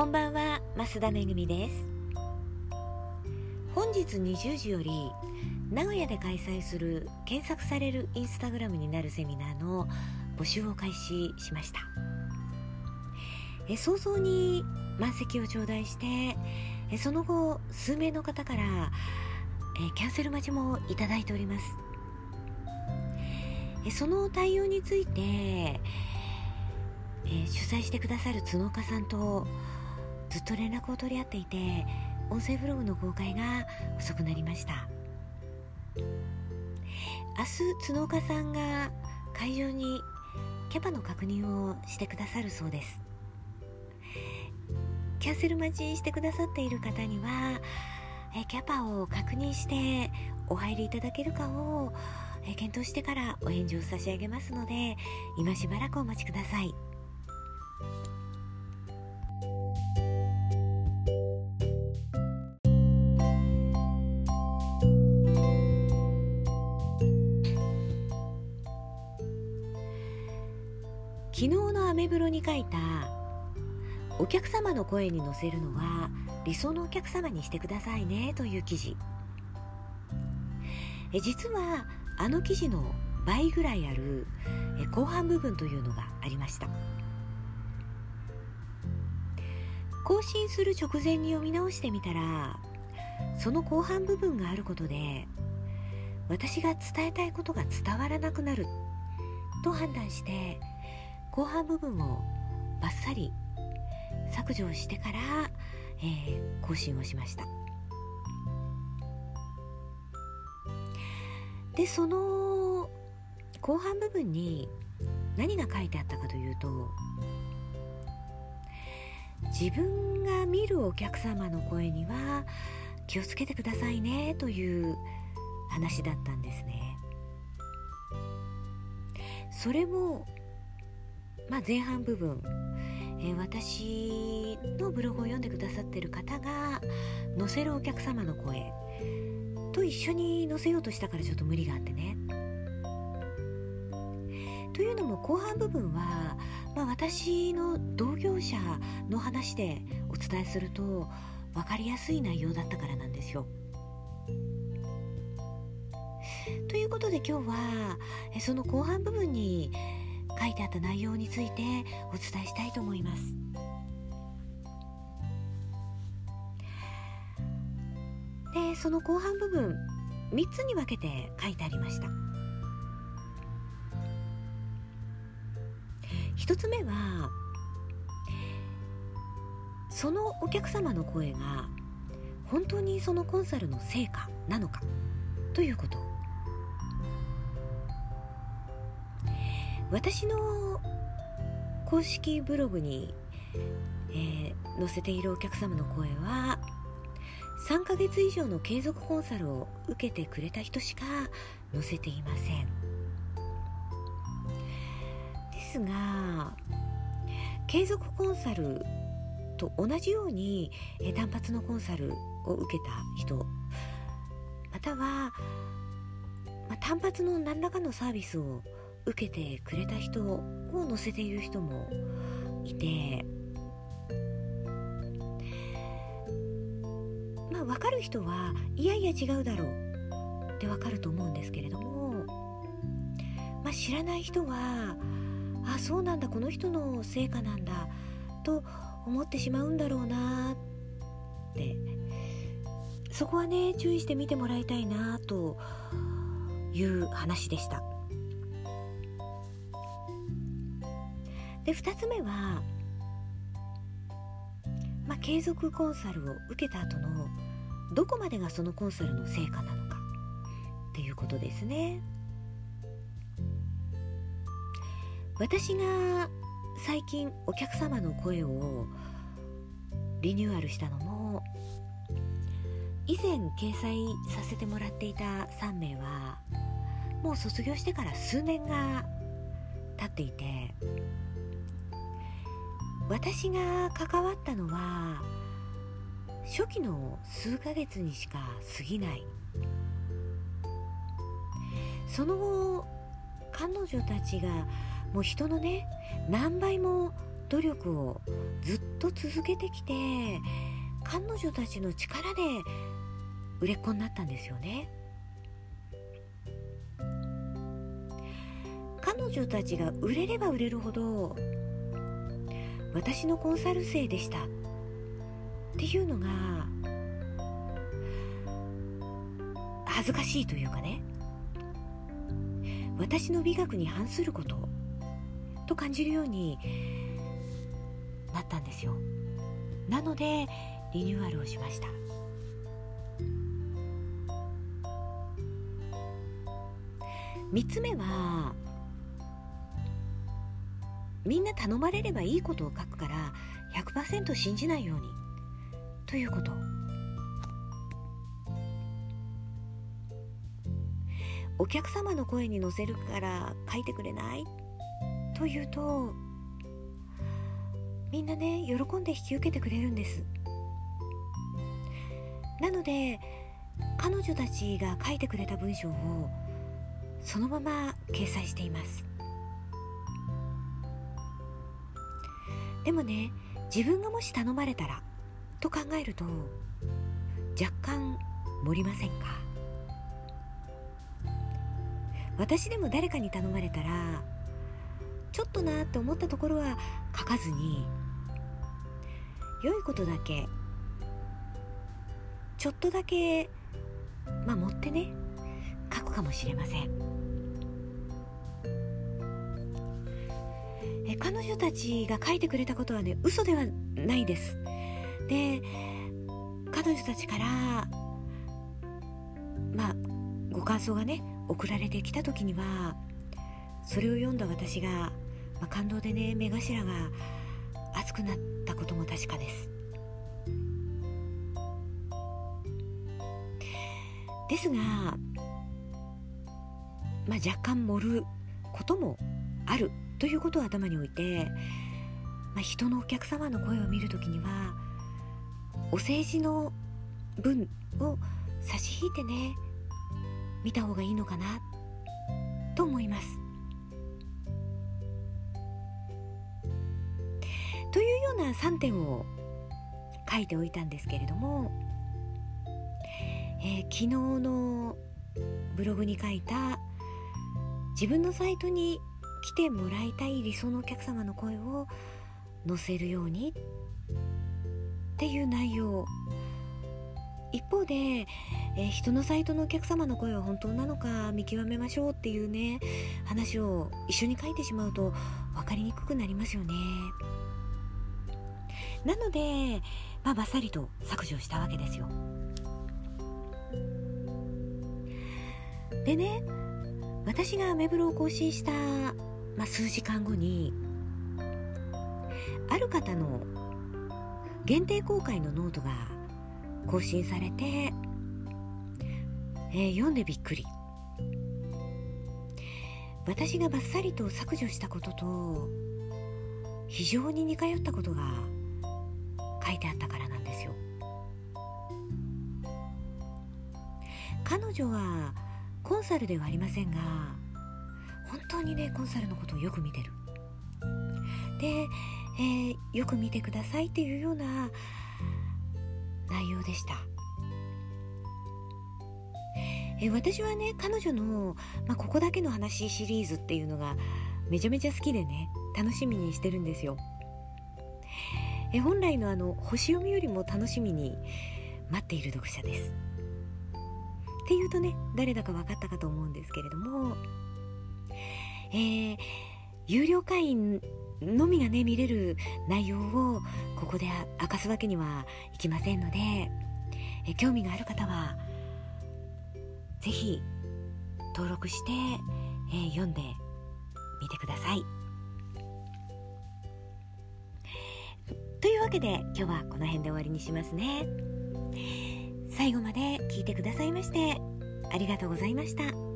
こんばんは増田めぐみです。本日20時より名古屋で開催する検索されるインスタグラムになるセミナーの募集を開始しました。え早々に満席を頂戴してえその後数名の方からえキャンセル待ちもいただいております。えその対応について、え主催してくださる角岡さんとずっと連絡を取り合っていて音声ブログの公開が遅くなりました。明日角岡さんが会場にキャパの確認をしてくださるそうです。キャンセル待ちしてくださっている方にはえキャパを確認してお入りいただけるかをえ検討してからお返事を差し上げますので今しばらくお待ちください。昨日のアメブロに書いたお客様の声に乗せるのは理想のお客様にしてくださいねという記事。え実はあの記事の倍ぐらいあるえ後半部分というのがありました。更新する直前に読み直してみたらその後半部分があることで私が伝えたいことが伝わらなくなると判断して後半部分をバッサリ削除してから、えー、更新をしました。でその後半部分に何が書いてあったかというと自分が見るお客様の声には気をつけてくださいねという話だったんですね。それも、まあ、前半部分えー、私のブログを読んでくださってる方が載せるお客様の声と一緒に載せようとしたからちょっと無理があってね。というのも後半部分は、まあ、私の同業者の話でお伝えすると分かりやすい内容だったからなんですよ。ということで今日はその後半部分に書いてあった内容についてお伝えしたいと思います。でその後半部分3つに分けて書いてありました。1つ目はそのお客様の声が本当にそのコンサルの成果なのかということ。私の公式ブログに、えー、載せているお客様の声は3ヶ月以上の継続コンサルを受けてくれた人しか載せていません。ですが継続コンサルと同じように、え単発のコンサルを受けた人または、まあ、単発の何らかのサービスを受けてくれた人を載せている人もいてまあ分かる人はいやいや違うだろうって分かると思うんですけれども、まあ、知らない人はあそうなんだこの人の成果なんだと思ってしまうんだろうなってそこはね注意して見てもらいたいなという話でした。で2つ目は、まあ、継続コンサルを受けた後のどこまでがそのコンサルの成果なのかっていうことですね。私が最近お客様の声をリニューアルしたのも以前掲載させてもらっていた3名はもう卒業してから数年が経っていて私が関わったのは初期の数ヶ月にしか過ぎない。その後彼女たちがもう人のね何倍も努力をずっと続けてきて彼女たちの力で売れっ子になったんですよね。彼女たちが売れれば売れるほど私のコンサル生でした。っていうのが恥ずかしいというかね。私の美学に反することと感じるようになったんですよ。なのでリニューアルをしました。3つ目はみんな頼まれればいいことを書くから100%信じないように。ということ。お客様の声に乗せるから書いてくれない？というとみんなね喜んで引き受けてくれるんです。なので彼女たちが書いてくれた文章をそのまま掲載しています。でもね自分がもし頼まれたらと考えると若干盛りませんか？私でも誰かに頼まれたらちょっとなって思ったところは書かずに良いことだけちょっとだけまあ持ってね書くかもしれません。彼女たちが書いてくれたことはね嘘ではないです。で彼女たちからまあご感想がね送られてきた時にはそれを読んだ私が、まあ、感動でね目頭が熱くなったことも確かです。ですが、まあ、若干盛ることもある。ということを頭に置いて、まあ、人のお客様の声を見る時にはお世辞の文を差し引いてね見た方がいいのかなと思います。というような3点を書いておいたんですけれども、えー、昨日のブログに書いた自分のサイトに来てもらいたい理想のお客様の声を載せるようにっていう内容。一方で、えー、人のサイトのお客様の声は本当なのか見極めましょうっていうね話を一緒に書いてしまうと分かりにくくなりますよね。なので、まあ、バッサリと削除したわけですよ。でね私がアメブロを更新した、まあ、数時間後にある方の限定公開のノートが更新されて、えー、読んでびっくり。私がバッサリと削除したことと非常に似通ったことが書いてあったからなんですよ。彼女はコンサルではありませんが本当にねコンサルのことをよく見てる。で、えー、よく見てくださいっていうような内容でした。え私はね彼女の、まあ、ここだけの話シリーズっていうのがめちゃめちゃ好きでね楽しみにしてるんですよ。え本来のあの星読みよりも楽しみに待っている読者です。っていうとね誰だか分かったかと思うんですけれどもえー、有料会員のみがね見れる内容をここで明かすわけにはいきませんのでえ興味がある方は是非登録して、えー、読んでみてください。というわけで今日はこの辺で終わりにしますね。最後まで聞いてくださいましてありがとうございました。